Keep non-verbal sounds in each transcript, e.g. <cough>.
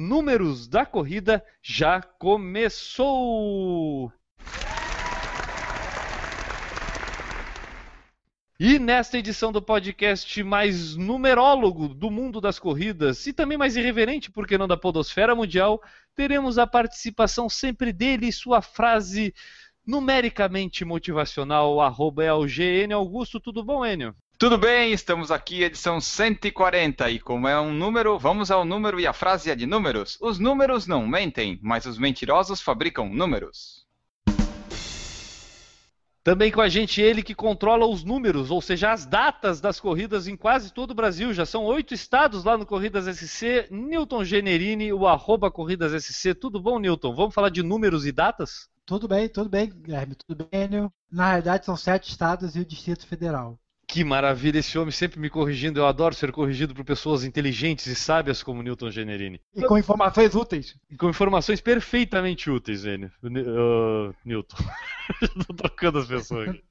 Números da corrida já começou! E nesta edição do podcast mais numerólogo do mundo das corridas e também mais irreverente, porque não da podosfera mundial, teremos a participação sempre dele e sua frase numericamente motivacional, arroba LGN Augusto. Tudo bom, Enio? Tudo bem, estamos aqui, edição 140, e como é um número, vamos ao número e a frase é de números. Os números não mentem, mas os mentirosos fabricam números. Também com a gente ele que controla os números, ou seja, as datas das corridas em quase todo o Brasil. Já são oito estados lá no Corridas SC. Newton Generini, o arroba Corridas SC. Tudo bom, Newton? Vamos falar de números e datas? Tudo bem, tudo bem, Guilherme, tudo bem, Enio. Na realidade, são sete estados e o Distrito Federal. Que maravilha, esse homem sempre me corrigindo. Eu adoro ser corrigido por pessoas inteligentes e sábias como Newton Generini. E com informações úteis. E com informações perfeitamente úteis, Enio. Uh, Newton. <laughs> Estou trocando as pessoas aqui.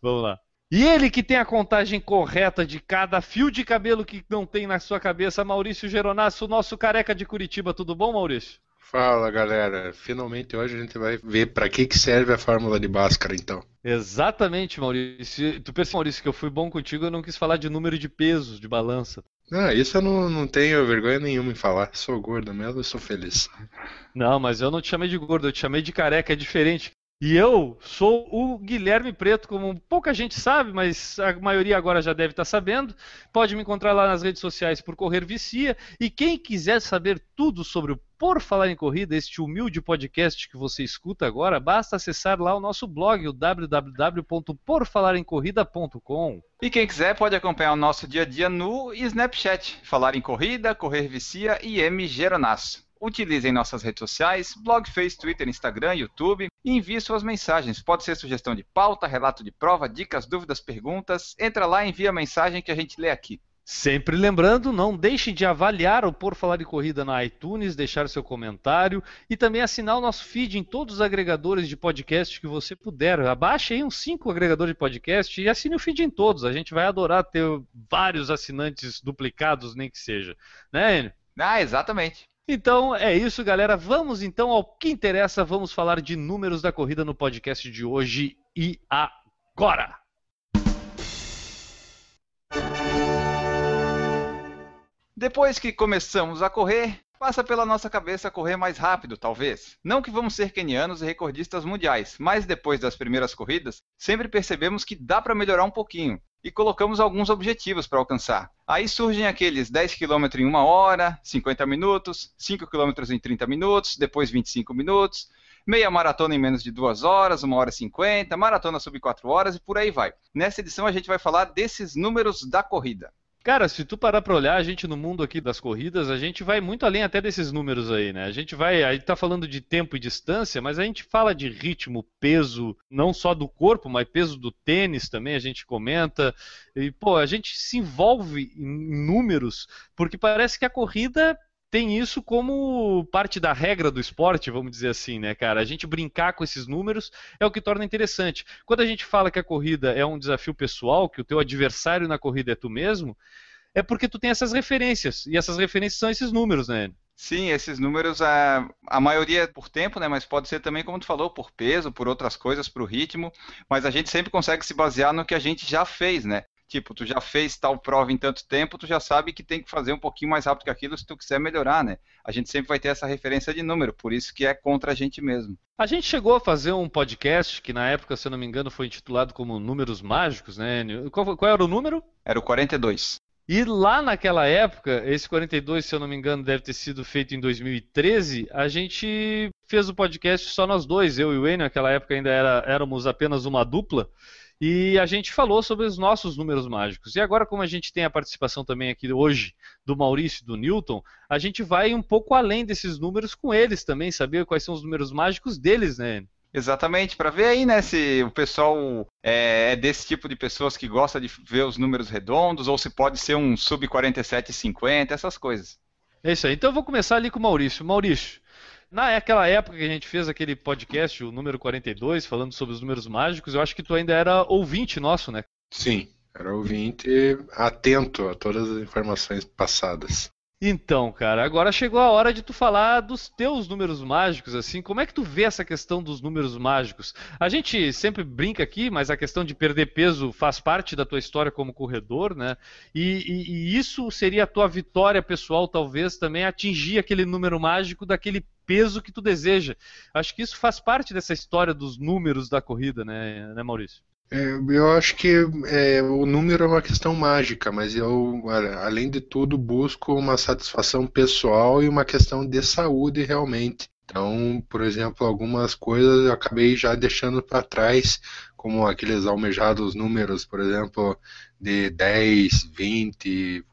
Vamos lá. E ele que tem a contagem correta de cada fio de cabelo que não tem na sua cabeça, Maurício Geronasso, nosso careca de Curitiba. Tudo bom, Maurício? Fala galera, finalmente hoje a gente vai ver para que, que serve a fórmula de Bhaskara então. Exatamente, Maurício. Tu pensa, Maurício, que eu fui bom contigo, eu não quis falar de número de pesos, de balança. Ah, isso eu não, não tenho vergonha nenhuma em falar. Sou gordo mesmo e sou feliz. Não, mas eu não te chamei de gordo, eu te chamei de careca, é diferente. E eu sou o Guilherme Preto, como pouca gente sabe, mas a maioria agora já deve estar sabendo. Pode me encontrar lá nas redes sociais por Correr Vicia. E quem quiser saber tudo sobre o Por Falar em Corrida, este humilde podcast que você escuta agora, basta acessar lá o nosso blog, o www.porfalaremcorrida.com. E quem quiser pode acompanhar o nosso dia a dia no Snapchat, Falar em Corrida, Correr Vicia e M Geronasso. Utilizem nossas redes sociais, blog, Face, Twitter, Instagram, YouTube e envie suas mensagens. Pode ser sugestão de pauta, relato de prova, dicas, dúvidas, perguntas. Entra lá e envia a mensagem que a gente lê aqui. Sempre lembrando, não deixe de avaliar o Por Falar de Corrida na iTunes, deixar seu comentário e também assinar o nosso feed em todos os agregadores de podcast que você puder. Abaixe aí uns 5 agregadores de podcast e assine o feed em todos. A gente vai adorar ter vários assinantes duplicados, nem que seja. Né, Enio? Ah, exatamente. Então é isso, galera. Vamos então ao que interessa. Vamos falar de números da corrida no podcast de hoje e agora. Depois que começamos a correr, passa pela nossa cabeça correr mais rápido, talvez. Não que vamos ser kenianos e recordistas mundiais, mas depois das primeiras corridas, sempre percebemos que dá para melhorar um pouquinho e colocamos alguns objetivos para alcançar. Aí surgem aqueles 10 km em 1 hora, 50 minutos, 5 km em 30 minutos, depois 25 minutos, meia maratona em menos de 2 horas, 1 hora e 50, maratona sub 4 horas e por aí vai. Nessa edição a gente vai falar desses números da corrida. Cara, se tu parar pra olhar, a gente no mundo aqui das corridas, a gente vai muito além até desses números aí, né? A gente vai, a gente tá falando de tempo e distância, mas a gente fala de ritmo, peso, não só do corpo, mas peso do tênis também, a gente comenta. E, pô, a gente se envolve em números, porque parece que a corrida tem isso como parte da regra do esporte, vamos dizer assim, né, cara? A gente brincar com esses números é o que torna interessante. Quando a gente fala que a corrida é um desafio pessoal, que o teu adversário na corrida é tu mesmo, é porque tu tem essas referências, e essas referências são esses números, né? Sim, esses números, a, a maioria é por tempo, né? Mas pode ser também, como tu falou, por peso, por outras coisas, por ritmo. Mas a gente sempre consegue se basear no que a gente já fez, né? Tipo, tu já fez tal prova em tanto tempo, tu já sabe que tem que fazer um pouquinho mais rápido que aquilo se tu quiser melhorar, né? A gente sempre vai ter essa referência de número, por isso que é contra a gente mesmo. A gente chegou a fazer um podcast que na época, se eu não me engano, foi intitulado como Números Mágicos, né? Qual, qual era o número? Era o 42. E lá naquela época, esse 42, se eu não me engano, deve ter sido feito em 2013, a gente fez o podcast só nós dois, eu e o Enio, naquela época ainda era, éramos apenas uma dupla. E a gente falou sobre os nossos números mágicos. E agora, como a gente tem a participação também aqui hoje do Maurício e do Newton, a gente vai um pouco além desses números com eles também, saber quais são os números mágicos deles, né? Exatamente, para ver aí, né, se o pessoal é, é, desse tipo de pessoas que gosta de ver os números redondos, ou se pode ser um sub 47,50, essas coisas. É isso aí. Então eu vou começar ali com o Maurício. Maurício, naquela época que a gente fez aquele podcast, o número 42, falando sobre os números mágicos, eu acho que tu ainda era ouvinte nosso, né? Sim, era ouvinte atento a todas as informações passadas. Então, cara, agora chegou a hora de tu falar dos teus números mágicos, assim, como é que tu vê essa questão dos números mágicos? A gente sempre brinca aqui, mas a questão de perder peso faz parte da tua história como corredor, né? E, e, e isso seria a tua vitória pessoal, talvez, também atingir aquele número mágico daquele peso que tu deseja. Acho que isso faz parte dessa história dos números da corrida, né, né Maurício? É, eu acho que é, o número é uma questão mágica, mas eu, além de tudo, busco uma satisfação pessoal e uma questão de saúde realmente. Então, por exemplo, algumas coisas eu acabei já deixando para trás, como aqueles almejados números, por exemplo, de 10, 20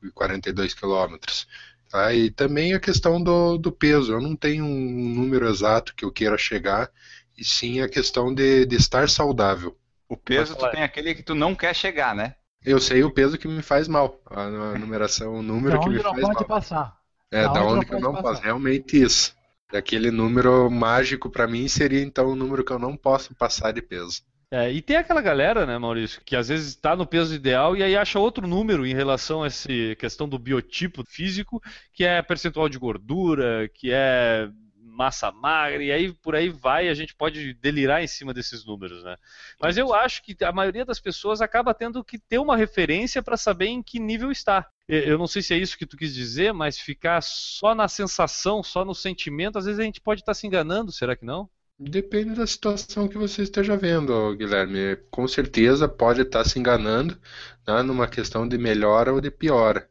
e 42 quilômetros. Tá? E também a questão do, do peso. Eu não tenho um número exato que eu queira chegar, e sim a questão de, de estar saudável. O peso tu tem aquele que tu não quer chegar, né? Eu sei o peso que me faz mal. A numeração, o número que me faz mal. não pode passar. É, da, da onde, onde que eu não posso. Realmente isso. Aquele número mágico para mim seria então o número que eu não posso passar de peso. É, e tem aquela galera, né, Maurício, que às vezes está no peso ideal e aí acha outro número em relação a essa questão do biotipo físico, que é percentual de gordura, que é massa magra, e aí por aí vai, a gente pode delirar em cima desses números, né? Mas eu acho que a maioria das pessoas acaba tendo que ter uma referência para saber em que nível está. Eu não sei se é isso que tu quis dizer, mas ficar só na sensação, só no sentimento, às vezes a gente pode estar se enganando, será que não? Depende da situação que você esteja vendo, Guilherme. Com certeza pode estar se enganando né, numa questão de melhora ou de piora.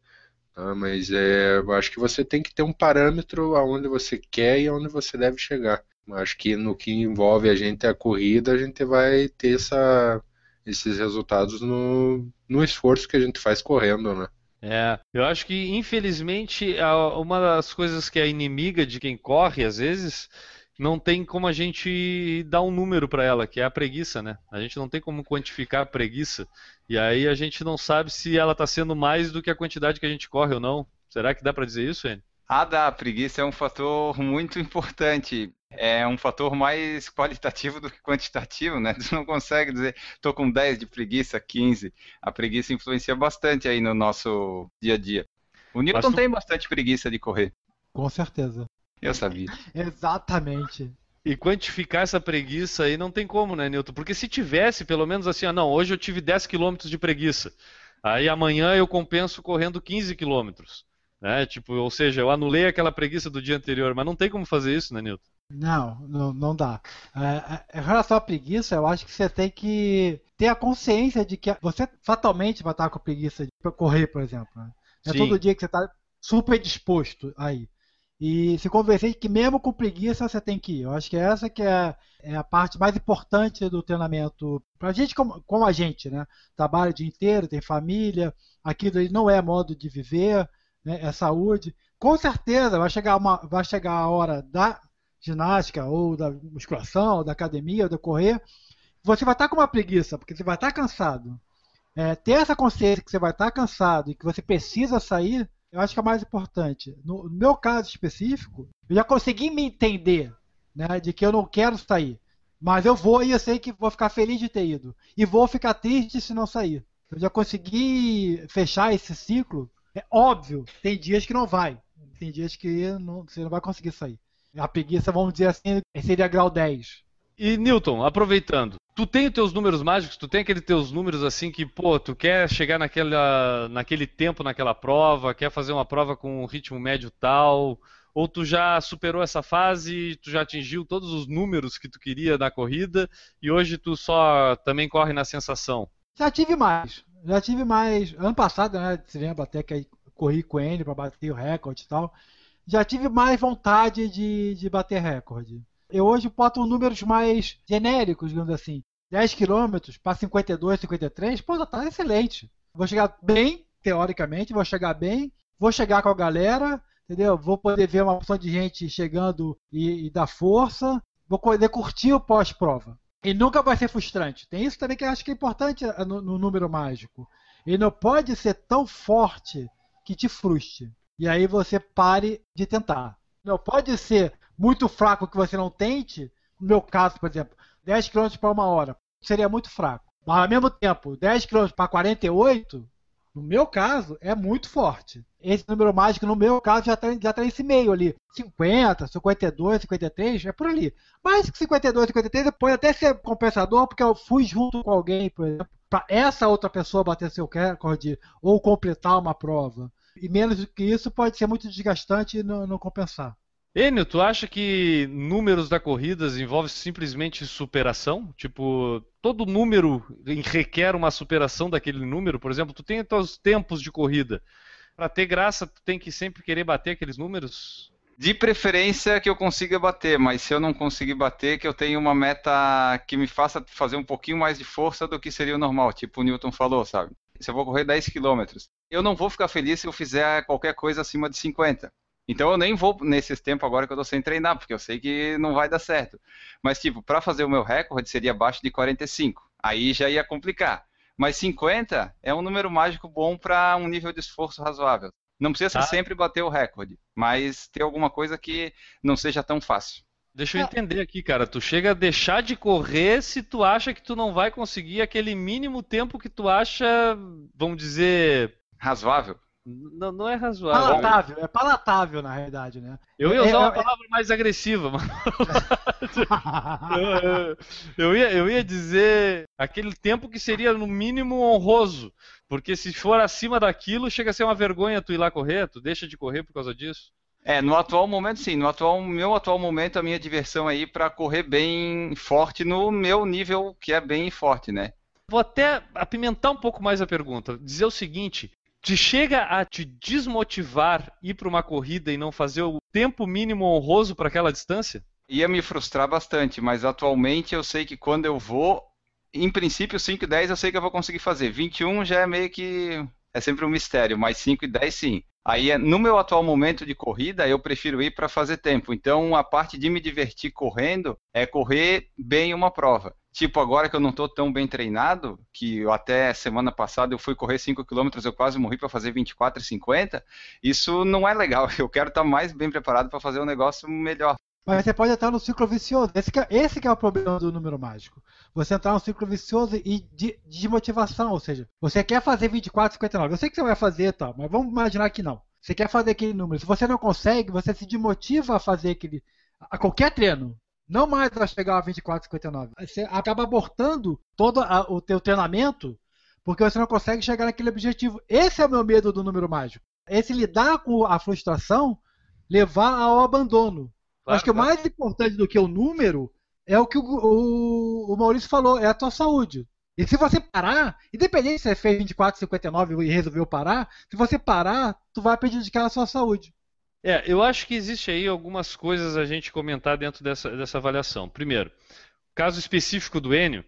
Ah, mas é, eu acho que você tem que ter um parâmetro aonde você quer e aonde você deve chegar. Acho que no que envolve a gente a corrida, a gente vai ter essa, esses resultados no, no esforço que a gente faz correndo, né? É, eu acho que infelizmente uma das coisas que é inimiga de quem corre às vezes não tem como a gente dar um número para ela, que é a preguiça, né? A gente não tem como quantificar a preguiça. E aí a gente não sabe se ela está sendo mais do que a quantidade que a gente corre ou não. Será que dá para dizer isso, Enio? Ah, dá. A preguiça é um fator muito importante. É um fator mais qualitativo do que quantitativo, né? <laughs> Tu não consegue dizer, estou com 10 de preguiça, 15. A preguiça influencia bastante aí no nosso dia a dia. O Newton tem bastante preguiça de correr. Com certeza. Eu sabia. Exatamente. E quantificar essa preguiça aí não tem como, né, Newton? Porque se tivesse, pelo menos assim, ah, não, hoje eu tive 10 km de preguiça. Aí amanhã eu compenso correndo 15 km. Né? Tipo, ou seja, eu anulei aquela preguiça do dia anterior, mas não tem como fazer isso, né, Newton? Não, não, não dá. É, é, em relação à preguiça, eu acho que você tem que ter a consciência de que você fatalmente vai estar com preguiça de correr, por exemplo. Né? É Sim. todo dia que você está super disposto aí e se convencer que mesmo com preguiça você tem que ir. Eu acho que essa que é, é a parte mais importante do treinamento para gente como, como, a gente, né? Trabalha o dia inteiro, tem família, aquilo não é modo de viver, né? é saúde. Com certeza vai chegar, uma, vai chegar a hora da ginástica ou da musculação, ou da academia, ou da correr, você vai estar com uma preguiça, porque você vai estar cansado. É, ter essa consciência que você vai estar cansado e que você precisa sair eu acho que é mais importante. No, meu caso específico, eu já consegui me entender né, de que eu não quero sair. Mas eu vou e eu sei que vou ficar feliz de ter ido. E vou ficar triste se não sair. Eu já consegui fechar esse ciclo. É óbvio, tem dias que não vai. Tem dias que não, você não vai conseguir sair. A preguiça, vamos dizer assim, seria grau 10. E Newton, aproveitando, tu tem os teus números mágicos, tu tem aqueles teus números assim que, pô, tu quer chegar naquela, naquele tempo naquela prova, quer fazer uma prova com um ritmo médio tal, ou tu já superou essa fase, tu já atingiu todos os números que tu queria na corrida e hoje tu só também corre na sensação? Já tive mais, já tive mais. Ano passado, né, se lembra até que corri com ele para bater o recorde e tal. Já tive mais vontade de, de bater recorde. Eu hoje boto números mais genéricos, digamos assim. 10 km para 52, 53, pô, tá excelente. Vou chegar bem, teoricamente, vou chegar bem, vou chegar com a galera, entendeu? Vou poder ver uma opção de gente chegando e, e dar força, vou poder curtir o pós-prova. E nunca vai ser frustrante. Tem isso também que eu acho que é importante eh, no, no número mágico. Ele não pode ser tão forte que te frustre. E aí você pare de tentar. Não pode ser muito fraco que você não tente. No meu caso, por exemplo, 10 km para uma hora. Seria muito fraco. Mas ao mesmo tempo, 10 km para 48, no meu caso, é muito forte. Esse número mágico, no meu caso, já está já tá nesse meio ali. 50, 52, 53, é por ali. Mais que 52, 53 pode até ser compensador, porque eu fui junto com alguém, por exemplo, para essa outra pessoa bater seu recorde ou completar uma prova. E menos do que isso pode ser muito desgastante e não, não compensar. Enio, tu acha que números da corrida envolve simplesmente superação? Tipo, todo número requer uma superação daquele número? Por exemplo, tu tem os teus tempos de corrida. Para ter graça, tu tem que sempre querer bater aqueles números? De preferência que eu consiga bater, mas se eu não conseguir bater, que eu tenha uma meta que me faça fazer um pouquinho mais de força do que seria o normal, tipo o Newton falou, sabe? Se eu vou correr 10 km, eu não vou ficar feliz se eu fizer qualquer coisa acima de 50. Então eu nem vou nesses tempos agora que eu tô sem treinar, porque eu sei que não vai dar certo. Mas, tipo, para fazer o meu recorde seria abaixo de 45. Aí já ia complicar. Mas 50 é um número mágico bom para um nível de esforço razoável. Não precisa ser ah. sempre bater o recorde, mas ter alguma coisa que não seja tão fácil. Deixa eu entender aqui, cara. Tu chega a deixar de correr se tu acha que tu não vai conseguir aquele mínimo tempo que tu acha, vamos dizer. Razoável? Não, não é razoável. Palatável, é palatável na realidade, né? Eu ia usar é, uma é, palavra é... mais agressiva, mas. <laughs> eu, eu, ia, eu ia dizer aquele tempo que seria no mínimo honroso. Porque se for acima daquilo, chega a ser uma vergonha tu ir lá correr, tu deixa de correr por causa disso. É, no atual momento sim, no atual, meu atual momento a minha diversão aí para correr bem forte no meu nível que é bem forte, né? Vou até apimentar um pouco mais a pergunta, dizer o seguinte, te chega a te desmotivar ir para uma corrida e não fazer o tempo mínimo honroso para aquela distância? Ia me frustrar bastante, mas atualmente eu sei que quando eu vou, em princípio 5 e 10 eu sei que eu vou conseguir fazer. 21 já é meio que é sempre um mistério, mas 5 e 10 sim. Aí, no meu atual momento de corrida, eu prefiro ir para fazer tempo. Então, a parte de me divertir correndo é correr bem uma prova. Tipo, agora que eu não estou tão bem treinado, que eu até semana passada eu fui correr 5 km, eu quase morri para fazer 24 e 50, isso não é legal. <laughs> Eu quero estar tá mais bem preparado para fazer um negócio melhor. Mas você pode entrar no ciclo vicioso. Esse que, é, esse que é o problema do número mágico. Você entrar no ciclo vicioso e de, de motivação, ou seja, você quer fazer 24, 59. Eu sei que você vai fazer, tá, mas vamos imaginar que não. Você quer fazer aquele número. Se você não consegue, você se desmotiva a fazer aquele. a qualquer treino. Não mais a chegar a 24, 59. Você acaba abortando todo a, o teu treinamento porque você não consegue chegar naquele objetivo. Esse é o meu medo do número mágico. Esse lidar com a frustração levar ao abandono. Claro, Acho que claro. o mais importante do que o número é o que o, o, o, Maurício falou, é a tua saúde. E se você parar, independente se você fez 24, 59 e resolveu parar, se você parar, tu vai prejudicar a sua saúde. É, eu acho que existe aí algumas coisas a gente comentar dentro dessa, dessa avaliação. Primeiro, caso específico do Enio,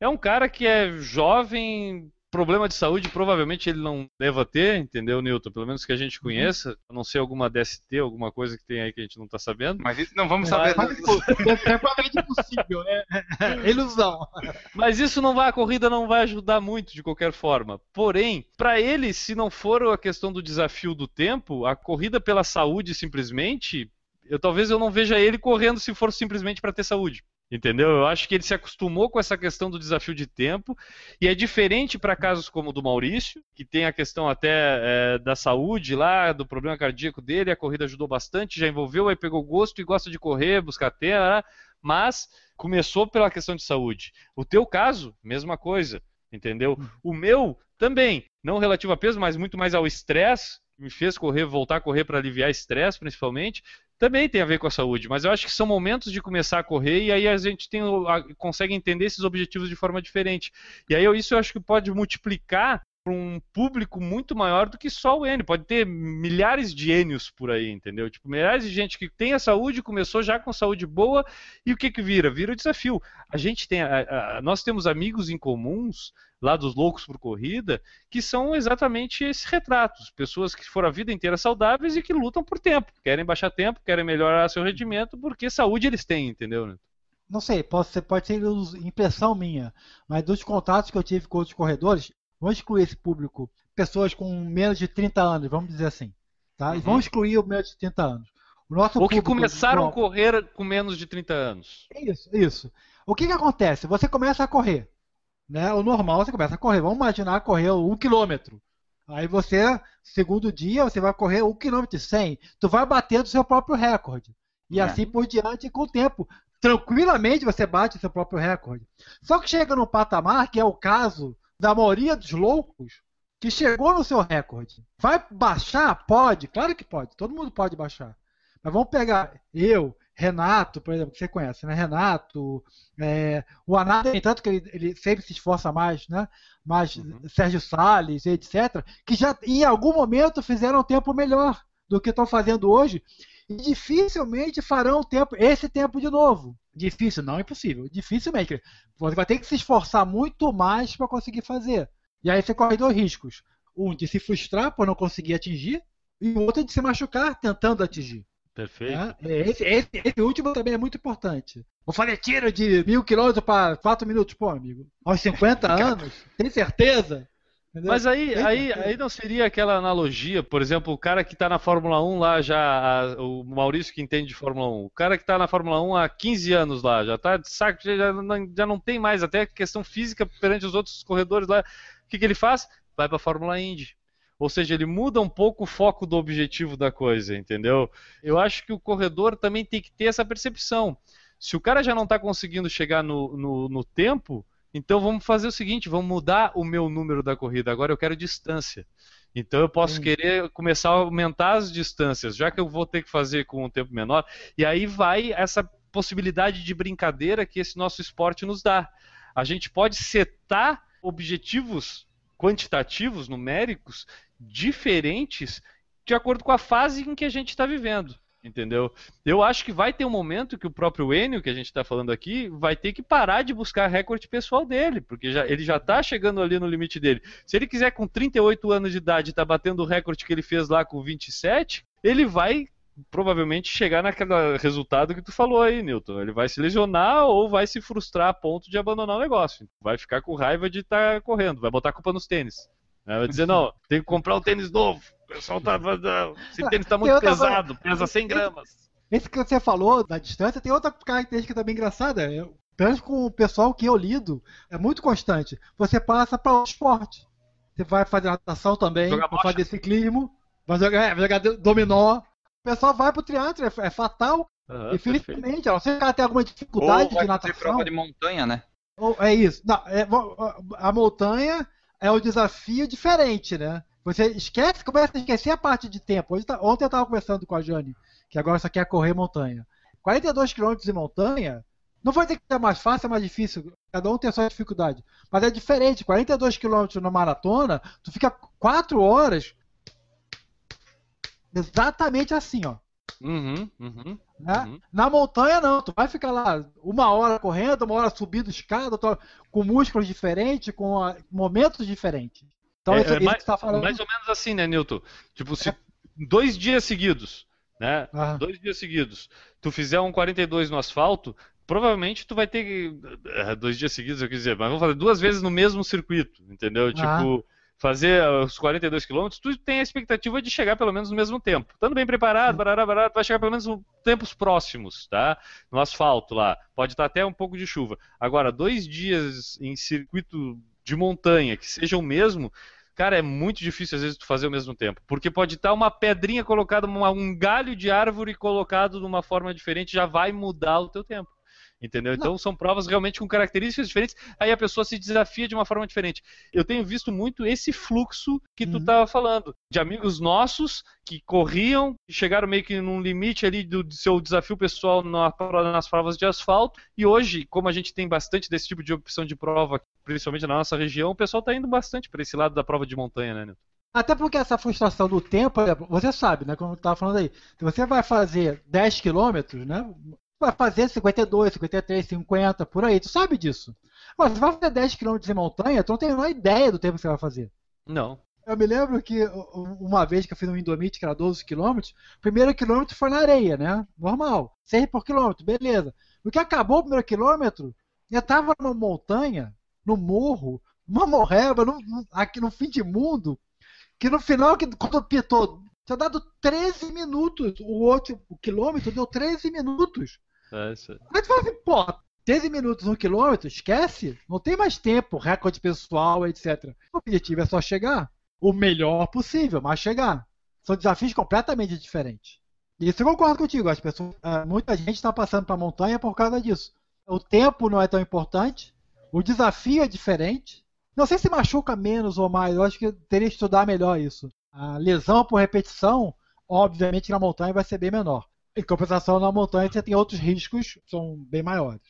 é um cara que é jovem, problema de saúde provavelmente ele não deva ter, entendeu, Newton? Pelo menos que a gente uhum. conheça, a não ser alguma DST, alguma coisa que tem aí que a gente não está sabendo. Mas isso não vamos saber. É, é provavelmente impossível, é, é, ilusão. Mas isso não vai, a corrida não vai ajudar muito de qualquer forma. Porém, para ele, se não for a questão do desafio do tempo, a corrida pela saúde simplesmente, eu talvez eu não veja ele correndo se for simplesmente para ter saúde. Entendeu? Eu acho que ele se acostumou com essa questão do desafio de tempo e é diferente para casos como o do Maurício, que tem a questão até é, da saúde lá, do problema cardíaco dele, a corrida ajudou bastante, já envolveu, aí pegou gosto e gosta de correr, buscar terra, mas começou pela questão de saúde. O teu caso, mesma coisa, entendeu? Hum. O meu também, não relativo a peso, mas muito mais ao estresse, me fez correr, voltar a correr para aliviar estresse, principalmente, também tem a ver com a saúde, mas eu acho que são momentos de começar a correr e aí a gente tem, a, consegue entender esses objetivos de forma diferente. E aí isso eu acho que pode multiplicar para um público muito maior do que só o N. Pode ter milhares de Enios por aí, entendeu? Tipo, milhares de gente que tem a saúde, começou já com saúde boa, e o que que vira? Vira o desafio. A gente tem, a, a, nós temos amigos em comuns lá dos loucos por corrida, que são exatamente esses retratos. Pessoas que foram a vida inteira saudáveis e que lutam por tempo. Querem baixar tempo, querem melhorar seu rendimento, porque saúde eles têm, entendeu? Não sei, pode ser, pode ser impressão minha, mas dos contatos que eu tive com outros corredores, Vamos excluir esse público, pessoas com menos de 30 anos, vamos dizer assim. Tá? E vamos excluir o menos de 30 anos. O nosso Ou que começaram a correr com menos de 30 anos. Isso, isso. O que, que acontece? Você começa a correr. Né? O normal você começa a correr. Vamos imaginar correr um quilômetro. Aí você, segundo dia, você vai correr um quilômetro e 100. Tu vai bater do seu próprio recorde. E é. assim por diante com o tempo. Tranquilamente você bate o seu próprio recorde. Só que chega num patamar, que é o caso da maioria dos loucos que chegou no seu recorde. Vai baixar? Pode, claro que pode. Todo mundo pode baixar. Mas vamos pegar eu, Renato, por exemplo, que você conhece, né? Renato, é, o Anada, tanto que ele, ele, sempre se esforça mais, né? Mas uhum. Sérgio Salles, etc., que já em algum momento fizeram um tempo melhor do que estão fazendo hoje e dificilmente farão tempo, esse tempo de novo. Difícil, não é impossível. Dificilmente. Você vai ter que se esforçar muito mais para conseguir fazer. E aí você corre dois riscos. Um de se frustrar por não conseguir atingir, e o outro de se machucar tentando atingir. Perfeito. É, esse, esse, esse, último também é muito importante. Eu falei tiro de mil quilômetros para quatro minutos, pô, amigo. Aos 50 anos, tem certeza? Entendeu? Mas aí, aí, aí não seria aquela analogia, por exemplo, o cara que está na Fórmula 1 lá já, a, o Maurício que entende de Fórmula 1, o cara que está na Fórmula 1 há 15 anos lá, já está de saco, já não, já não tem mais até questão física perante os outros corredores lá. O que, que ele faz? Vai para a Fórmula Indy. Ou seja, ele muda um pouco o foco do objetivo da coisa, entendeu? Eu acho que o corredor também tem que ter essa percepção. Se o cara já não está conseguindo chegar no, no, no tempo, então vamos fazer o seguinte, vamos mudar o meu número da corrida. Agora eu quero distância. Então eu posso querer começar a aumentar as distâncias, já que eu vou ter que fazer com um tempo menor. E aí vai essa possibilidade de brincadeira que esse nosso esporte nos dá. A gente pode setar objetivos quantitativos, numéricos, diferentes de acordo com a fase em que a gente está vivendo. Entendeu? Eu acho que vai ter um momento que o próprio Enio, que a gente está falando aqui, vai ter que parar de buscar recorde pessoal dele, porque já, ele já está chegando ali no limite dele. Se ele quiser com 38 anos de idade estar tá batendo o recorde que ele fez lá com 27, ele vai provavelmente chegar naquele resultado que tu falou aí, Newton. Ele vai se lesionar ou vai se frustrar a ponto de abandonar o negócio. Vai ficar com raiva de estar tá correndo, vai botar a culpa nos tênis. Vai dizer, não, tem que comprar um tênis novo. O pessoal tá. Esse tênis tá muito pesado, pesa 100 gramas. Esse que você falou da distância tem outra característica também engraçada. pelo menos com o pessoal que eu lido, é muito constante. Você passa para o esporte. Você vai fazer natação também, vai fazer ciclismo, vai jogar, é, vai jogar dominó. O pessoal vai pro teatro, é, é fatal. Uhum, Infelizmente, que o cara tenha alguma dificuldade Ou de natação. prova de montanha, né? Ou, é isso. Não, é, a montanha é um desafio diferente, né? Você esquece, começa a esquecer a parte de tempo. Hoje, tá, ontem eu estava conversando com a Jane, que agora só quer correr montanha. 42 km de montanha, não vai dizer que é mais fácil, é mais difícil. Cada um tem a sua dificuldade. Mas é diferente. 42 km na maratona, tu fica 4 horas exatamente assim, ó. Uhum, uhum, né? uhum. Na montanha não, tu vai ficar lá uma hora correndo, uma hora subindo escada, com músculos diferentes, com momentos diferentes. Então, é, isso, é, mais, tá falando... mais ou menos assim, né, Newton? Tipo, se dois dias seguidos, né? Ah. Dois dias seguidos, tu fizer um 42 no asfalto, provavelmente tu vai ter que. É, dois dias seguidos, eu quis dizer, mas vamos fazer duas vezes no mesmo circuito, entendeu? Ah. Tipo, fazer os 42 quilômetros, tu tem a expectativa de chegar pelo menos no mesmo tempo. Estando bem preparado, barará, barará, tu vai chegar pelo menos em tempos próximos, tá? No asfalto lá. Pode estar até um pouco de chuva. Agora, dois dias em circuito de montanha que seja o mesmo, Cara, é muito difícil às vezes tu fazer ao mesmo tempo, porque pode estar uma pedrinha colocada, um galho de árvore colocado de uma forma diferente, já vai mudar o teu tempo. Entendeu? Então são provas realmente com características diferentes, aí a pessoa se desafia de uma forma diferente. Eu tenho visto muito esse fluxo que tu Uhum. estava falando, de amigos nossos que corriam, chegaram meio que num limite ali do, do seu desafio pessoal na- nas provas de asfalto, e hoje, como a gente tem bastante desse tipo de opção de prova, principalmente na nossa região, o pessoal está indo bastante para esse lado da prova de montanha, né, Nilton? Até porque essa frustração do tempo, você sabe, né? Como eu estava falando aí, se você vai fazer 10 quilômetros, né? Vai fazer 52, 53, 50, por aí, tu sabe disso. Se você vai fazer 10 quilômetros em montanha, tu não tem a menor ideia do tempo que você vai fazer. Não. Eu me lembro que uma vez que eu fiz um Indomite, que era 12 quilômetros, o primeiro quilômetro foi na areia, né? Normal. 6 por quilômetro, beleza. No que acabou o primeiro quilômetro, eu tava numa montanha, no morro, uma morreba, no- no- aqui no fim de mundo, que no final, que, quando pitou, tinha dado 13 minutos. O outro o quilômetro deu 13 minutos. É isso aí. Tu fala assim, pô, 13 minutos no quilômetro, esquece, não tem mais tempo, recorde pessoal, etc. O objetivo é só chegar. O melhor possível, mas chegar. São desafios completamente diferentes. Isso eu concordo contigo, as pessoas, ah, muita gente está passando para a montanha por causa disso. O tempo não é tão importante, o desafio é diferente. Não sei se machuca menos ou mais, eu acho que teria que estudar melhor isso. A lesão por repetição, obviamente na montanha vai ser bem menor. Em compensação, na montanha você tem outros riscos que são bem maiores.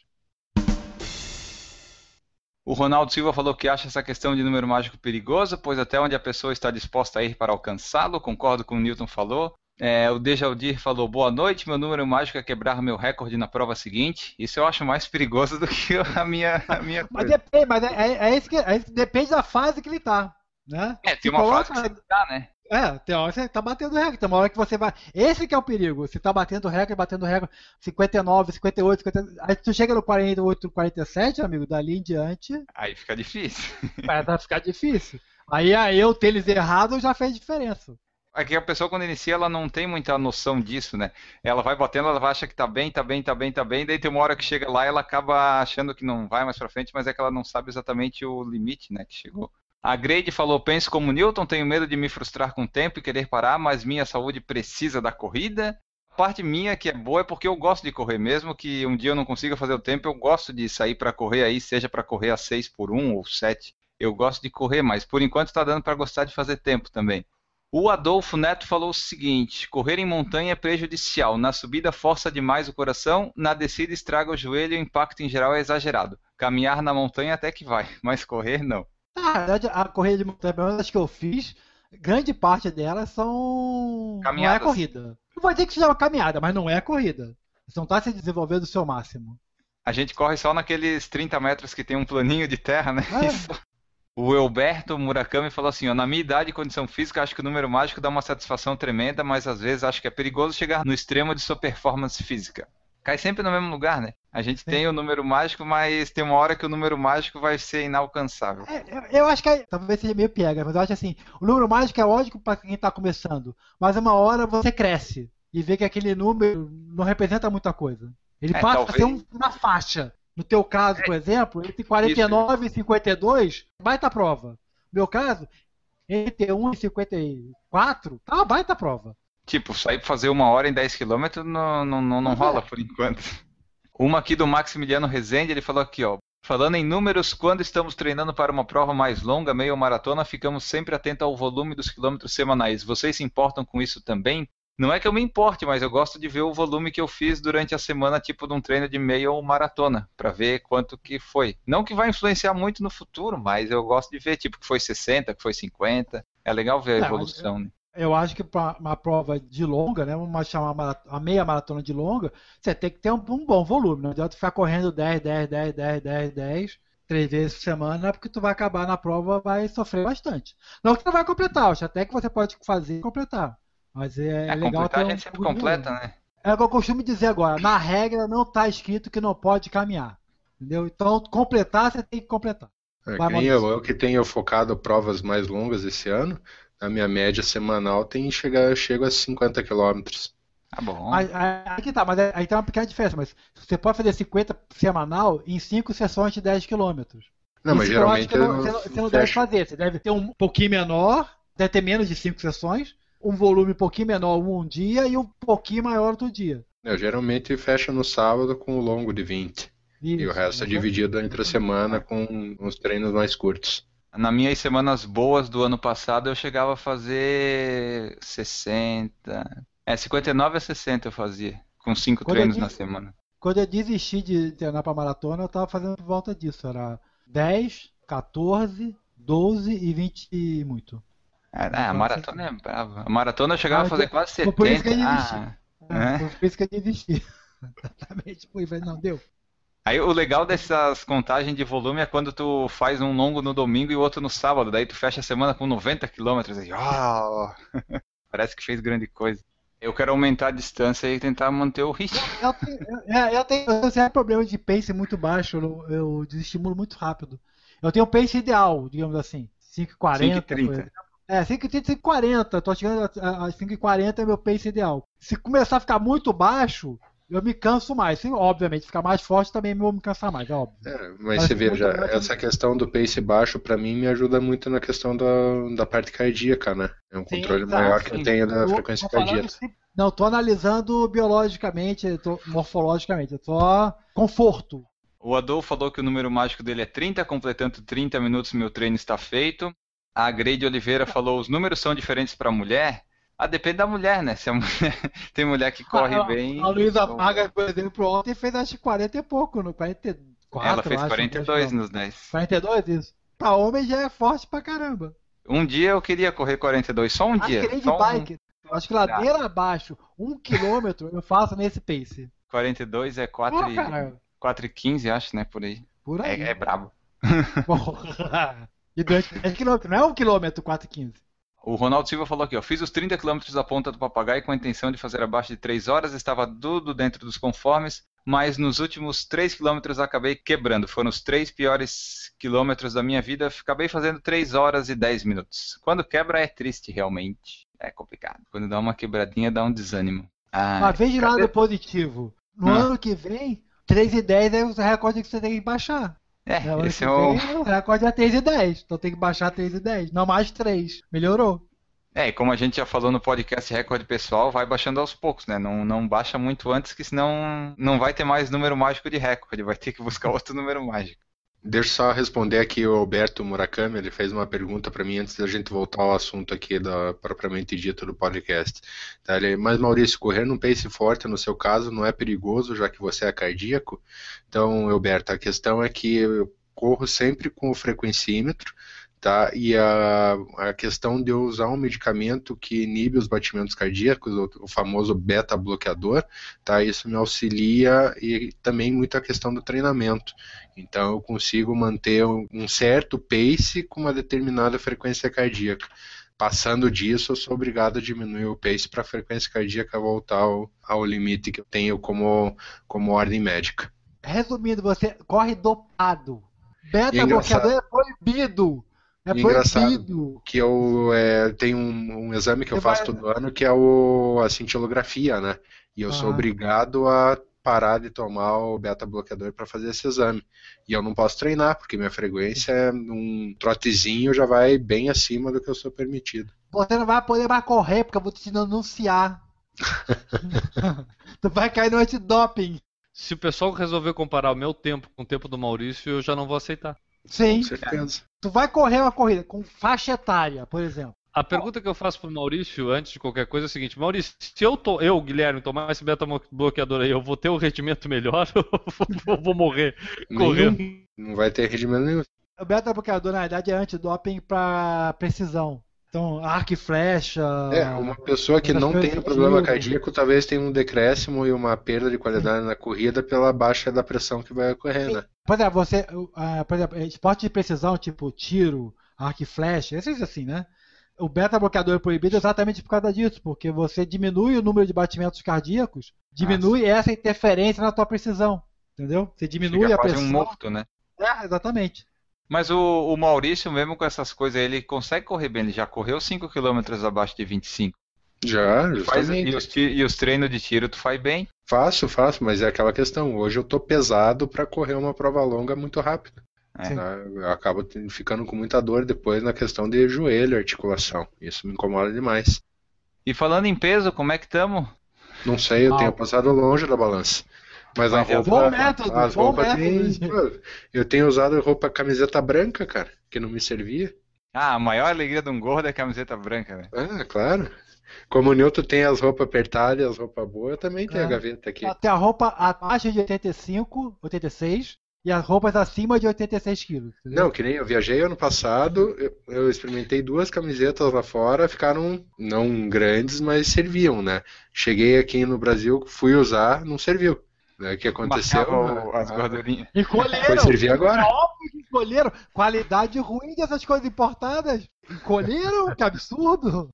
O Ronaldo Silva falou que acha essa questão de número mágico perigosa, pois até onde a pessoa está disposta a ir para alcançá-lo, concordo com o Newton falou. É, o Dejaldir falou, boa noite, meu número mágico é quebrar meu recorde na prova seguinte. Isso eu acho mais perigoso do que <laughs> a minha, a minha Mas, depende, mas é, é, é isso que, é isso que depende da fase que ele tá. Né? É, tem uma fase que você tá, né? É, tem hora que você tá batendo recorde, tem uma hora que você vai. Esse que é o perigo. Você tá batendo recorde, batendo recorde 59, 58, 50. Aí tu chega no 48, 47, amigo, dali em diante, Aí fica difícil. <laughs> vai ficar difícil. Aí a eu ter eles errados já fez diferença. É que a pessoa quando inicia, ela não tem muita noção disso, né? Ela vai batendo, ela vai achar que tá bem, tá bem, tá bem, tá bem, daí tem uma hora que chega lá ela acaba achando que não vai mais pra frente, mas é que ela não sabe exatamente o limite, né, que chegou. A Grade falou, penso como Newton, tenho medo de me frustrar com o tempo e querer parar, mas minha saúde precisa da corrida. A parte minha que é boa é porque eu gosto de correr, mesmo que um dia eu não consiga fazer o tempo, eu gosto de sair pra correr aí, seja pra correr a 6 por 1 ou 7. Eu gosto de correr, mas por enquanto tá dando pra gostar de fazer tempo também. O Adolfo Neto falou o seguinte: correr em montanha é prejudicial. Na subida força demais o coração, na descida estraga o joelho e o impacto em geral é exagerado. Caminhar na montanha até que vai, mas correr não. Na verdade, a corrida de montanha, pelo menos as que eu fiz, grande parte delas são. Não é Caminhadas. corrida. Não vou dizer que seja uma caminhada, mas não é corrida. Você não tá se desenvolvendo do seu máximo. A gente corre só naqueles 30 metros que tem um planinho de terra, né? É. O Elberto Murakami falou assim: ó, na minha idade e condição física, acho que o número mágico dá uma satisfação tremenda, mas às vezes acho que é perigoso chegar no extremo de sua performance física. Cai sempre no mesmo lugar, né? A gente tem o número mágico, mas tem uma hora que o número mágico vai ser inalcançável. É, eu- acho que é- talvez seja meio pega, mas eu acho assim, o número mágico é lógico para quem está começando, mas uma hora você cresce e vê que aquele número não representa muita coisa. Ele É, passa a talvez- ser um- uma faixa. No teu caso, por exemplo, entre 49 e 52, baita prova. No meu caso, entre 1 e 54, tá uma baita prova. Tipo, sair pra fazer uma hora em 10 km não, não, não, não rola por enquanto. <laughs> Uma aqui do Maximiliano Rezende, ele falou aqui, ó. Falando em números, quando estamos treinando para uma prova mais longa, meio maratona, ficamos sempre atentos ao volume dos quilômetros semanais. Vocês se importam com isso também? Não é que eu me importe, mas eu gosto de ver o volume que eu fiz durante a semana, tipo de um treino de meia ou maratona, para ver quanto que foi. Não que vai influenciar muito no futuro, mas eu gosto de ver, tipo, que foi 60, que foi 50. É legal ver a É, evolução, né? Eu acho que para uma prova de longa, né, vamos chamar mara- a meia maratona de longa, você tem que ter um, um bom volume. Não adianta ficar correndo 10, 10, 10, 10, 10, 10, três vezes por semana, porque tu vai acabar na prova vai sofrer bastante. Não que tu não vai completar, acho até que você pode fazer e completar. Mas é, é legal completar ter a um gente sempre completa, né? É o que eu costumo dizer agora, na regra não está escrito que não pode caminhar. Entendeu? Então, completar, você tem que completar. É, eu, eu que tenho focado provas mais longas esse ano, a minha média semanal tem chegar, eu chego a 50 quilômetros. Tá bom. Aí, aí- que tá, mas aí tem uma pequena diferença. Mas você pode fazer 50 semanal em 5 sessões de 10 km. Não, mas Isso eu geralmente que não- eu você não, você não deve fazer. Você deve ter um pouquinho menor, deve ter menos de 5 sessões, um volume um pouquinho menor um dia e um pouquinho maior outro dia. Eu geralmente fecho no sábado com o longo de 20. e o Isso, resto é né? dividido entre a semana com uns treinos mais curtos. Nas minhas semanas boas do ano passado, eu chegava a fazer 60. É, 59 a 60 eu fazia, com cinco Quando treinos eu na semana. Quando eu desisti de treinar pra maratona, eu tava fazendo por volta disso. Era 10, 14, 12 e 20 e muito. É, a Então, maratona é brava. A maratona eu chegava a Ah, fazer então, quase foi por isso que eu 70. desisti. Ah, É, É? Por isso que eu desisti. <laughs> Exatamente. Falei, não, deu. Aí o legal dessas contagens de volume é quando tu faz um longo no domingo e outro no sábado. Daí tu fecha a semana com 90 quilômetros. Aí, uau! <laughs> Parece que fez grande coisa. Eu quero aumentar a distância e tentar manter o ritmo. <laughs> Eu tenho, é, eu tenho, eu tenho problema de pace muito baixo, eu, eu desestimulo muito rápido. Eu tenho o pace ideal, digamos assim. 5,40. por 5,30. exemplo. É, 5,30, 5,40. Tô chegando a, a 5,40 é meu pace ideal. Se começar a ficar muito baixo, eu me canso mais. Se, obviamente, ficar mais forte também eu vou me cansar mais, é óbvio. É, mas Mas você veja, essa questão do pace baixo pra mim me ajuda muito na questão da, da parte cardíaca, né? É um Sim, controle exato, maior que sim. eu tenho da Eu- frequência cardíaca. sim- Não, tô analisando biologicamente, tô, morfologicamente, é só conforto. O Adolfo falou que o número mágico dele é 30, completando 30 minutos meu treino está feito. A Grade Oliveira falou os números são diferentes para mulher. Ah, depende da mulher, né? Se a <laughs> mulher tem mulher que corre bem. A Luísa ou- Maga, por exemplo, ontem fez acho que 40 e pouco, no 44. Ela fez acho, 42 acho que nos 10. não. 42, isso. Pra homem já é forte pra caramba. Um dia eu queria correr 42, só um Acho dia. que nem de um- bike. Acho que ladeira abaixo, um quilômetro, eu faço nesse pace. 42 é 4 Pô, e, cara, 4 e 15, acho, né? Por aí. por aí. É, é brabo. Porra. <laughs> E durante 10 quilômetros, não é um quilômetro 4,15. O Ronaldo Silva falou aqui, ó, fiz os 30 quilômetros da ponta do papagaio com a intenção de fazer abaixo de 3 horas, estava tudo dentro dos conformes, mas nos últimos 3 quilômetros acabei quebrando. Foram os três piores quilômetros da minha vida, acabei fazendo 3 horas e 10 minutos. Quando quebra é triste, realmente. É complicado. Quando dá uma quebradinha, dá um desânimo. Ah, Mas veja cadê- lado positivo. No Ah. ano que vem, 3 e 10 é o recorde que você tem que baixar. É, esse que é o recorde é 3 e 10. Então tem que baixar 3 e 10. Não mais 3. Melhorou. É, e como a gente já falou no podcast Recorde Pessoal, vai baixando aos poucos, né? Não, não baixa muito antes, que senão não vai ter mais número mágico de recorde, vai ter que buscar <laughs> outro número mágico. Deixa eu só responder aqui o Alberto Murakami, ele fez uma pergunta para mim antes da gente voltar ao assunto aqui da propriamente dito do podcast. Tá, ele, mas Maurício, correr num pace forte no seu caso não é perigoso, já que você é cardíaco? Então, Alberto, a questão é que eu corro sempre com o frequencímetro, tá? E a, a questão de eu usar um medicamento que inibe os batimentos cardíacos, o, o famoso beta-bloqueador, tá? Isso me auxilia e também muito a questão do treinamento. Então eu consigo manter um certo pace com uma determinada frequência cardíaca. Passando disso, eu sou obrigado a diminuir o pace para a frequência cardíaca voltar ao, ao limite que eu tenho como, como ordem médica. Resumindo, você corre dopado. Beta é engraçado. bloqueador é proibido. É E engraçado. Que eu é, tenho um, um exame que eu faço vai- todo ano que é o, a cintilografia, né? E eu sou Ah. obrigado a parar de tomar o beta-bloqueador para fazer esse exame. E eu não posso treinar, porque minha frequência é um trotezinho já vai bem acima do que eu sou permitido. Você não vai poder mais correr porque eu vou te denunciar. <laughs> tu vai cair no antidoping. Se o pessoal resolver comparar o meu tempo com o tempo do Maurício, eu já não vou aceitar. Sim. Com certeza. Tu vai correr uma corrida com faixa etária, por exemplo. A pergunta que eu faço pro Maurício antes de qualquer coisa é a seguinte: Maurício, se eu, to, eu Guilherme, tomar esse beta bloqueador aí, eu vou ter um rendimento melhor <laughs> ou vou, vou morrer correndo? Não vai ter rendimento nenhum. O beta bloqueador, na verdade, é antidoping para precisão. Então, arco e flecha. É, uma pessoa que não do problema tipo. cardíaco talvez tenha um decréscimo e uma perda de qualidade na corrida pela baixa da pressão que vai ocorrer, né? Por exemplo, você, ah, por exemplo, esporte de precisão, tipo tiro, arco e flecha, esses assim, né? O beta bloqueador é proibido exatamente por causa disso, porque você diminui o número de batimentos cardíacos, diminui essa interferência na tua precisão, entendeu? Você diminui Fica a pressão. um morto, né? É, exatamente. Mas o, o Maurício, mesmo com essas coisas, ele consegue correr bem. Ele já correu 5 km abaixo de 25. Já, Faz, justamente. e, os, e os treinos de tiro tu faz bem. Faço, faço, mas é aquela questão. Hoje eu tô pesado para correr uma prova longa muito rápido. É. Eu acabo ficando com muita dor depois na questão de joelho, articulação. Isso me incomoda demais. E falando em peso, como é que estamos? Não sei, eu Mal. tenho passado longe da balança. Mas a Mas é roupa. bom método, as bom roupas método. tem- Eu tenho usado roupa camiseta branca, cara, que não me servia. Ah, a maior alegria de um gordo é a camiseta branca, né? Ah, claro. Como o Newton tem as roupas apertadas e as roupas boas, eu também tenho É. a gaveta aqui. Tem a roupa abaixo de 85, 86 e as roupas acima de 86 quilos. entendeu? Não, que nem eu viajei ano passado, eu, eu experimentei duas camisetas lá fora, ficaram não grandes, mas serviam, né? Cheguei aqui no Brasil, fui usar, não serviu. Né? O que aconteceu? Marcava o- as Ah, gordurinhas. Encolheram. Foi servir agora. Óbvio que encolheram. Qualidade ruim dessas coisas importadas. Encolheram? Que absurdo.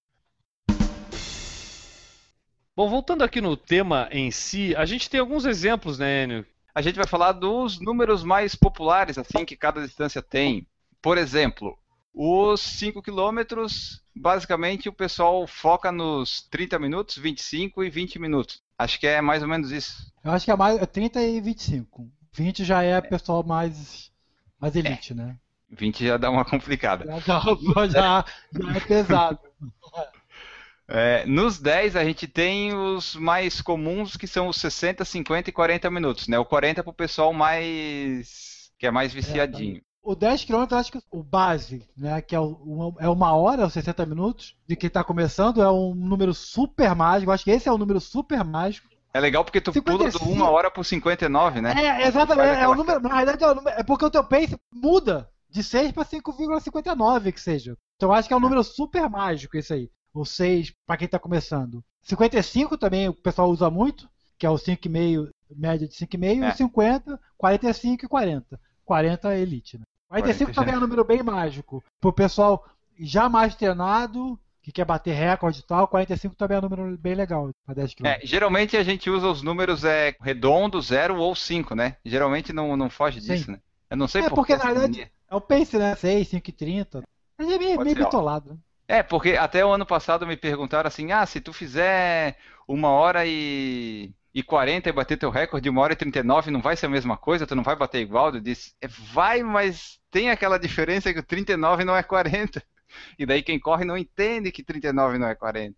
Bom, voltando aqui no tema em si, a gente tem alguns exemplos, né, Enio? A gente vai falar dos números mais populares, assim, que cada distância tem. Por exemplo, os 5 quilômetros, basicamente o pessoal foca nos 30 minutos, 25 e 20 minutos. Acho que é mais ou menos isso. Eu acho que é mais é 30 e 25. 20 já é pessoal mais, mais elite, né? 20 já dá uma complicada. Já, já, <laughs> já, já é pesado. <laughs> É, nos 10 a gente tem os mais comuns, que são os 60, 50 e 40 minutos, né? O 40 para o pessoal mais... que é mais viciadinho. O 10 km, acho que o base, né, que é, o- uma, é uma hora, os 60 minutos, de quem está começando, é um número super mágico. Acho que esse é um número super mágico. É legal porque tu pula 55. do 1 hora pro 59, né? É, exatamente. Faz É o número, na realidade, é, o número, é porque o teu pace muda de 6 para 5,59, que seja. Então eu acho que é um número super mágico esse aí. O 6 para quem está começando. 55 também o pessoal usa muito, que é o 5,5, média de 5,5, É. e o 50, 45 e 40. 40 é elite, né? 45 40 também é um número bem mágico. Pro pessoal já mais treinado, que quer bater recorde e tal, 45 também é um número bem legal para 10 km. É, geralmente a gente usa os números é, redondo, 0 ou 5, né? Geralmente não, não foge disso, Sim. né? Eu não sei É, por porque, que na verdade. É o pace, né? 6, 5 e 30. Mas é meio, meio bitolado. né? É, porque até o ano passado me perguntaram assim, ah, se tu fizer uma hora e, e 40 e bater teu recorde de uma hora e 39, não vai ser a mesma coisa? Tu não vai bater igual? Eu disse, "É, vai, mas tem aquela diferença que o 39 não é 40. E daí quem corre não entende que 39 não é 40.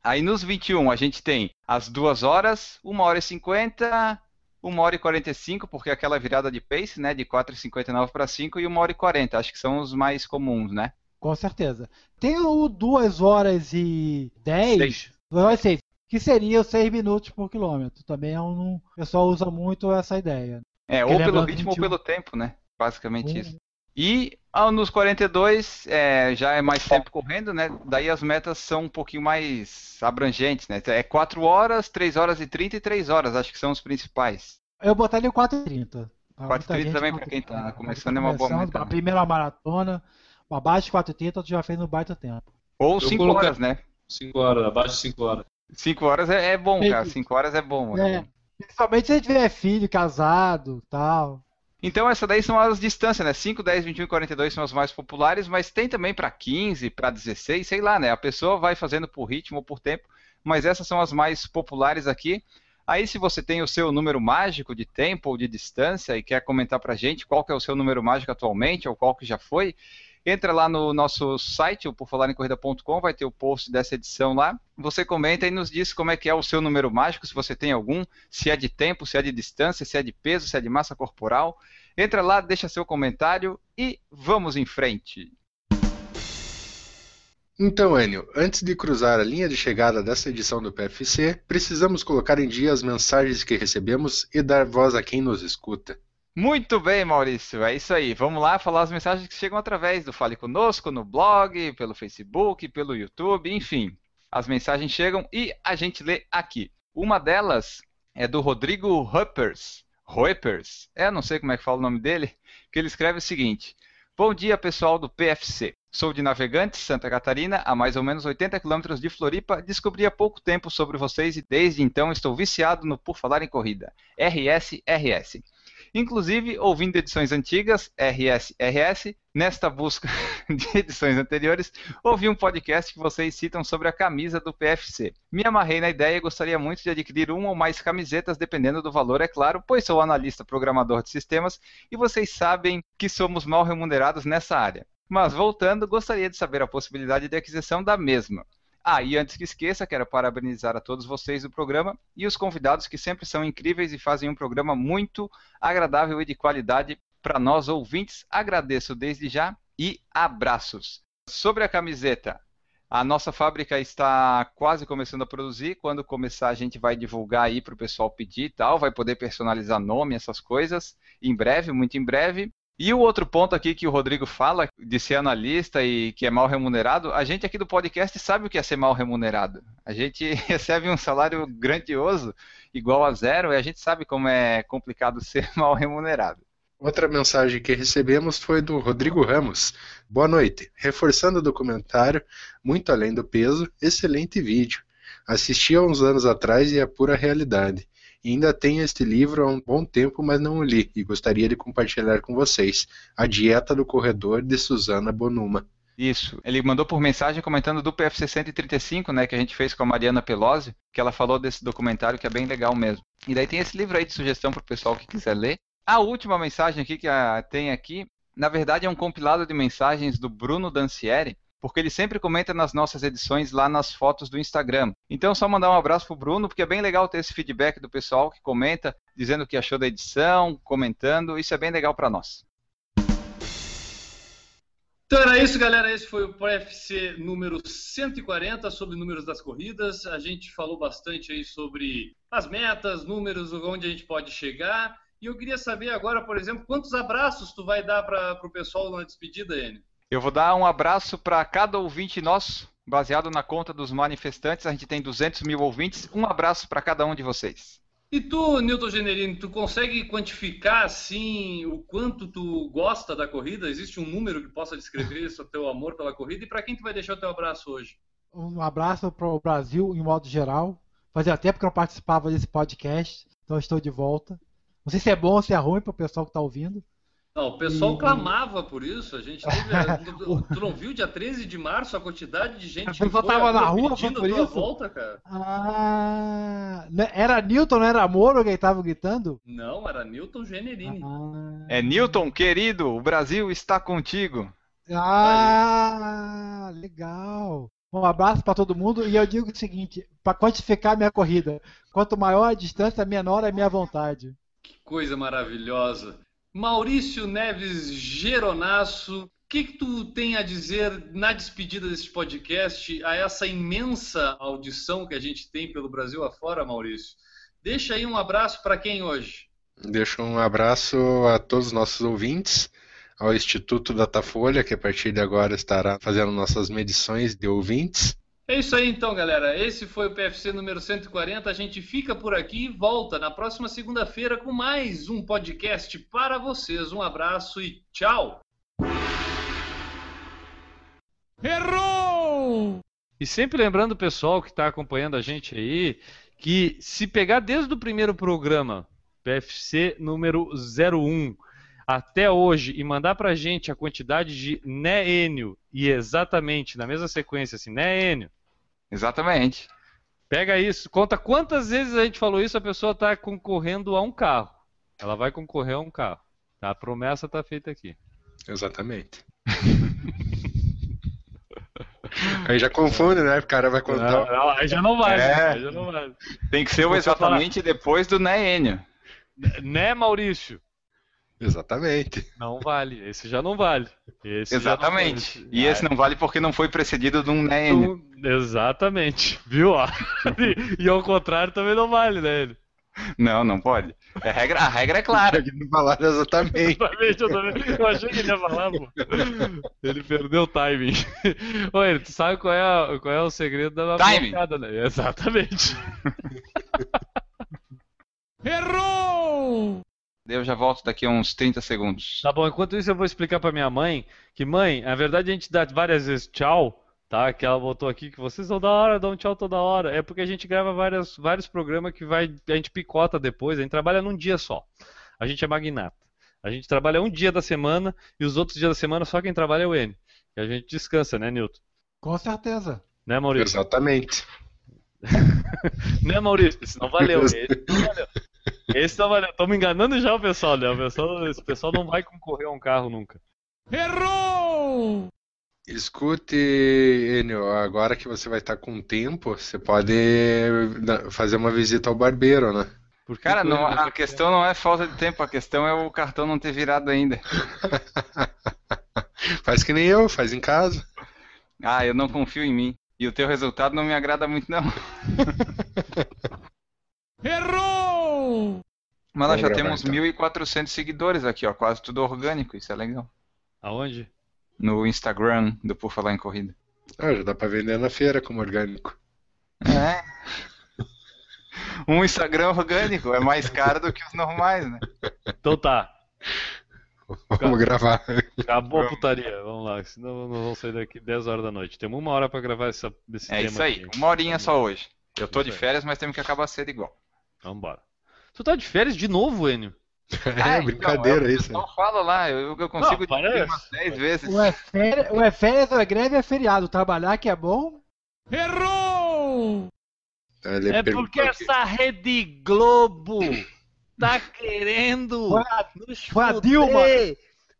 Aí nos 21 a gente tem as duas horas, 1 hora e 50, 1 hora e 45, porque é aquela virada de pace, né, de 4,59 para 5 e 1 hora e 40, acho que são os mais comuns, né? Com certeza. Tem o 2 horas e 10, Seis. 2 horas e 6, que seria 6 minutos por quilômetro. Também é um. O pessoal usa muito essa ideia. É, Porque ou pelo ritmo ou 21. pelo tempo, né? Basicamente Um- isso. E ah, nos 42 é, já é mais tempo correndo, né? Daí as metas são um pouquinho mais abrangentes, né? É 4 horas, 3 horas e 30 e 3 horas, acho que são os principais. Eu botaria 4,30. Pra 4,30 muita gente, também pra quem tá começando é uma boa meta, A né? primeira maratona, abaixo de 4,30 tu já fez no baita tempo. Ou Eu 5 colocar- horas, né? 5 horas, abaixo de 5 horas. 5 horas é, é bom, cara. que- 5 horas é bom. é É. bom. Principalmente se a gente tiver filho, casado tal. Então, essa daí são as distâncias, né? 5, 10, 21 e 42 são as mais populares, mas tem também para 15, para 16, sei lá, né? A pessoa vai fazendo por ritmo ou por tempo, mas essas são as mais populares aqui. Aí, se você tem o seu número mágico de tempo ou de distância e quer comentar pra gente qual que é o seu número mágico atualmente ou qual que já foi, entra lá no nosso site, o porfalarencorrida.com, vai ter o post dessa edição lá. Você comenta e nos diz como é que é o seu número mágico, se você tem algum, se é de tempo, se é de distância, se é de peso, se é de massa corporal. Entra lá, deixa seu comentário e vamos em frente. Então, Enio, antes de cruzar a linha de chegada dessa edição do PFC, precisamos colocar em dia as mensagens que recebemos e dar voz a quem nos escuta. Muito bem, Maurício, é isso aí. Vamos lá falar as mensagens que chegam através do Fale Conosco, no blog, pelo Facebook, pelo YouTube, enfim. As mensagens chegam e a gente lê aqui. Uma delas é do Rodrigo Ruppers. Ruppers? É, não sei como é que fala o nome dele, que ele escreve o seguinte. Bom dia, pessoal do PFC. Sou de Navegantes, Santa Catarina, a mais ou menos 80 quilômetros de Floripa. Descobri há pouco tempo sobre vocês e desde então estou viciado no Por Falar em Corrida. RS, RS. Inclusive, ouvindo edições antigas, RS, RS, nesta busca <laughs> de edições anteriores, ouvi um podcast que vocês citam sobre a camisa do PFC. Me amarrei na ideia e gostaria muito de adquirir uma ou mais camisetas, dependendo do valor, é claro, pois sou analista programador de sistemas e vocês sabem que somos mal remunerados nessa área. Mas voltando, gostaria de saber a possibilidade de aquisição da mesma. Ah, e antes que esqueça, quero parabenizar a todos vocês do programa e os convidados que sempre são incríveis e fazem um programa muito agradável e de qualidade para nós ouvintes. Agradeço desde já e abraços. Sobre a camiseta, a nossa fábrica está quase começando a produzir. Quando começar, a gente vai divulgar aí para o pessoal pedir e tal. Vai poder personalizar nome, essas coisas. Em breve, muito em breve. E o outro ponto aqui que o Rodrigo fala de ser analista e que é mal remunerado, a gente aqui do podcast sabe o que é ser mal remunerado. A gente <laughs> recebe um salário grandioso, igual a zero, e a gente sabe como é complicado <laughs> ser mal remunerado. Outra mensagem que recebemos foi do Rodrigo Ramos. Boa noite. Reforçando o documentário, muito além do peso, excelente vídeo. Assisti há uns anos atrás e é pura realidade. E ainda tenho este livro há um bom tempo, mas não o li e gostaria de compartilhar com vocês. A Dieta do Corredor de Susana Bonuma. Isso. Ele mandou por mensagem comentando do PFC 135, né, que a gente fez com a Mariana Pelosi, que ela falou desse documentário que é bem legal mesmo. E daí tem esse livro aí de sugestão para o pessoal que quiser ler. A última mensagem aqui que tem aqui, na verdade é um compilado de mensagens do Bruno Dancieri, porque ele sempre comenta nas nossas edições lá nas fotos do Instagram. Então, só mandar um abraço pro Bruno, porque é bem legal ter esse feedback do pessoal que comenta, dizendo o que achou da edição, comentando, isso é bem legal para nós. Então era isso, galera. Esse foi o PFC número 140 sobre números das corridas. A gente falou bastante aí sobre as metas, números, onde a gente pode chegar. E eu queria saber agora, por exemplo, quantos abraços tu vai dar para o pessoal na despedida, Enio? Eu vou dar um abraço para cada ouvinte nosso, baseado na conta dos manifestantes. A gente tem 200 mil ouvintes. Um abraço para cada um de vocês. E tu, Newton Generini, tu consegue quantificar assim o quanto tu gosta da corrida? Existe um número que possa descrever o teu amor pela corrida? E para quem tu vai deixar o teu abraço hoje? Um abraço para o Brasil em modo geral. Fazia tempo que eu não participava desse podcast, então estou de volta. Não sei se é bom ou se é ruim para o pessoal que está ouvindo. Não, o pessoal e... clamava por isso. A gente <laughs> teve. tu, tu, não viu dia 13 de março a quantidade de gente que tava na rua pedindo por isso? volta, cara? Ah, né, era Newton, não era Moro quem estava gritando? Não, era Newton Generini. Ah... É Newton, querido, o Brasil está contigo. Ah, legal. Um abraço para todo mundo e eu digo o seguinte, para quantificar minha corrida, quanto maior a distância, menor a minha vontade. Que coisa maravilhosa. Maurício Neves Geronasso, o que, que tu tem a dizer na despedida desse podcast a essa imensa audição que a gente tem pelo Brasil afora, Maurício? Deixa aí um abraço para quem hoje? Deixa um abraço a todos os nossos ouvintes, ao Instituto Datafolha, que a partir de agora estará fazendo nossas medições de ouvintes. É isso aí então, galera. Esse foi o PFC número 140. A gente fica por aqui e volta na próxima segunda-feira com mais um podcast para vocês. Um abraço e tchau! Errou! E sempre lembrando o pessoal que está acompanhando a gente aí que se pegar desde o primeiro programa, PFC número 01, até hoje e mandar para a gente a quantidade de Enio e exatamente na mesma sequência assim, Enio. Exatamente. Pega isso, conta quantas vezes a gente falou isso, a pessoa está concorrendo a um carro. Ela vai concorrer a um carro. Tá? A promessa está feita aqui. Exatamente. <laughs> Aí já confunde, né? O cara vai contar. Não, não, aí já não vai. É. Já não vale. Tem que ser o exatamente depois do né, Enio. Né, Maurício? Exatamente. Não vale. Esse já não vale. Esse Exatamente. Vale. E esse não vale porque não foi precedido de um NEM. Exatamente. Viu? <laughs> e ao contrário também não vale, né? Não, não pode. A regra, a regra é clara. Ele não falar exatamente. exatamente eu, também, eu, achei que ele ia falar, pô. Ele perdeu o timing. Oi, tu sabe qual é, qual é o segredo da timing? né? Exatamente. <laughs> Errou! Eu já volto daqui a uns 30 segundos. Tá bom, enquanto isso eu vou explicar para minha mãe que, mãe, na verdade a gente dá várias vezes tchau, tá? Que ela botou aqui que vocês são da hora, dão tchau toda hora. É porque a gente grava várias, vários programas que vai, a gente picota depois, a gente trabalha num dia só. A gente é magnata. A gente trabalha um dia da semana e os outros dias da semana só quem trabalha é o N. E a gente descansa, né, Nilton? Com certeza. Né, Maurício? Exatamente. <laughs> né, Maurício? Isso não valeu. Esse não valeu. Esse tá valendo. Tô me enganando já o pessoal, né? O pessoal, esse pessoal não vai concorrer a um carro nunca. Errou! Escute, Enio, agora que você vai estar com tempo, você pode na- fazer uma visita ao barbeiro, né? Por Cara, não- a questão não é falta de tempo, a questão é o cartão não ter virado ainda. <laughs> Faz que nem eu, faz em casa. Ah, eu não confio em mim. E o teu resultado não me agrada muito, não. <laughs> Errou! Mas nós Vamos já gravar, temos então. 1.400 seguidores aqui, ó. Quase tudo orgânico, isso é legal. Aonde? No Instagram do Por Falar em Corrida. Ah, já dá pra vender na feira como orgânico. É. Um Instagram orgânico é mais caro do que os normais, né? Então tá. Vamos gravar. Acabou a putaria. Vamos lá, senão não vamos sair daqui 10 horas da noite. Temos uma hora pra gravar essa, esse É tema isso aí. aqui. Uma horinha só hoje. Eu tô de férias, mas temos que acabar cedo igual. Vambora. Tu tá de férias de novo, Enio? Ah, É brincadeira então, isso. Não fala lá, eu, eu consigo Não, parece. umas 10 vezes. O é férias, o é férias, ou é greve, é feriado. Trabalhar que é bom. Errou! Ele É porque essa Rede Globo tá querendo Foi a, foi a. Dilma.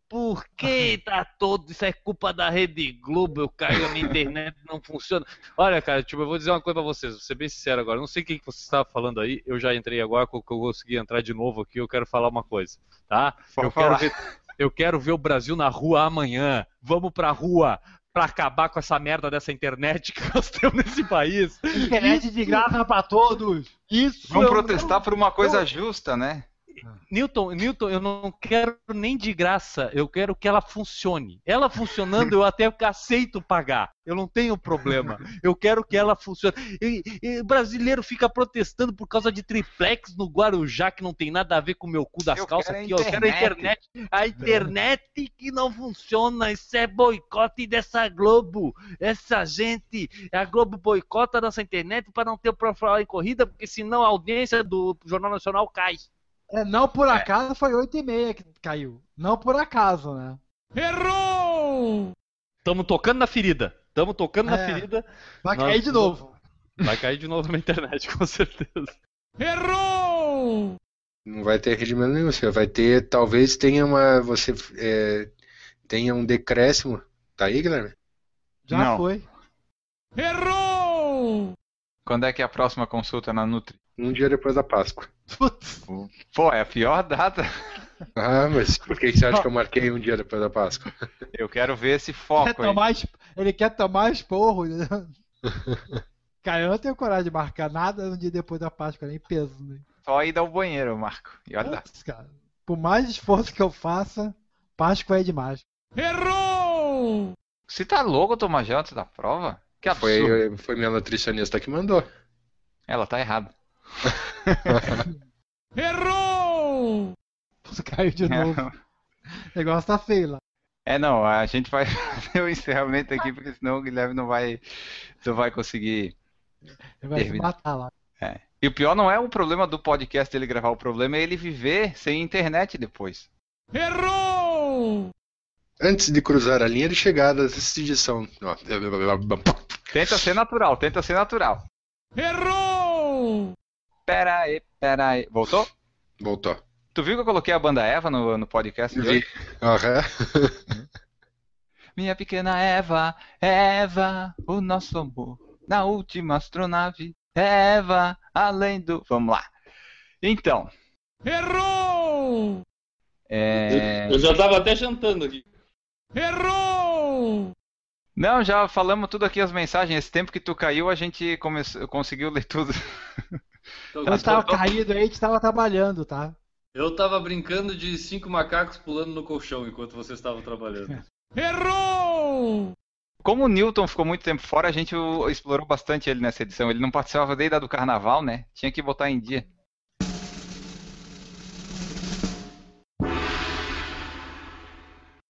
Por que tá todo. Isso é culpa da Rede Globo, eu caio, a minha internet não funciona. Olha, cara, tipo, eu vou dizer uma coisa pra vocês, vou ser bem sincero agora. Não sei o que você estava falando aí, eu já entrei agora, que eu consegui entrar de novo aqui, eu quero falar uma coisa, tá? Pode Eu quero, ver, eu quero ver o Brasil na rua amanhã. Vamos pra rua pra acabar com essa merda dessa internet que <laughs> nós temos nesse país. Internet de graça pra todos. Isso Vamos é protestar por uma coisa justa, né? Newton, Newton, eu não quero nem de graça, eu quero que ela funcione. Ela funcionando, eu até aceito pagar. Eu não tenho problema. Eu quero que ela funcione. E, e brasileiro fica protestando por causa de triplex no Guarujá, que não tem nada a ver com o meu cu das Eu calças a aqui. ó. Eu quero a internet. A internet que não funciona. Isso é boicote dessa Globo. Essa gente. A Globo boicota nossa internet para não ter o falar em corrida, porque senão a audiência do Jornal Nacional cai. É, não por acaso foi 8 e meia que caiu. Não por acaso, né? Errou! Tamo tocando na ferida. Tamo tocando na É. ferida. Vai Nós- cair de novo. Vai cair de novo na internet, <laughs> com certeza. Errou! Não vai ter rendimento nenhum. Você vai ter, talvez tenha uma. Você é, tenha um decréscimo. Tá aí, Guilherme? Já Não. foi. Errou! Quando é que é a próxima consulta na Nutri? Um dia depois da Páscoa. Putz. Pô, é a pior data. Ah, mas por que você acha que eu marquei um dia depois da Páscoa? Eu quero ver esse Quer foco aí. tomar, es- ele quer tomar esporro. né? <laughs> Cara, eu não tenho coragem de marcar nada no dia depois da Páscoa, nem peso. Né? Só ir ao banheiro, Marco. E olha. Putz, cara. Por mais esforço que eu faça, Páscoa é demais. Errou! Você tá louco tomar gel antes da prova? Que absurdo. Foi, foi minha nutricionista que mandou. Ela tá errada. <laughs> Errou! Caiu de novo. O negócio tá feio lá. É, não, a gente vai <laughs> fazer o encerramento aqui, porque senão o Guilherme não vai, não vai conseguir. Ele vai se Termina. matar lá. E o pior não é o problema do podcast dele gravar, o problema é ele viver sem internet depois. Errou! Antes de cruzar a linha de chegada ó, Tenta ser natural, tenta ser natural. Errou! Pera aí, pera aí. Voltou? Voltou. Tu viu que eu coloquei a banda Eva no, no podcast? Vi. Aham. Minha pequena Eva, Eva, o nosso amor na última astronave. Eva, além do. Vamos lá. Então, Errou! é... Eu já tava até jantando aqui. Errou! Não, já falamos tudo aqui as mensagens. Esse tempo que tu caiu, a gente come... conseguiu ler tudo. <laughs> Então, Eu estava caído aí, a gente tava trabalhando, tá? eu tava brincando de cinco macacos pulando no colchão enquanto vocês estavam trabalhando. <laughs> Errou! Como o Newton ficou muito tempo fora, a gente explorou bastante ele nessa edição. Ele não participava desde a do carnaval, né? Tinha que botar em dia.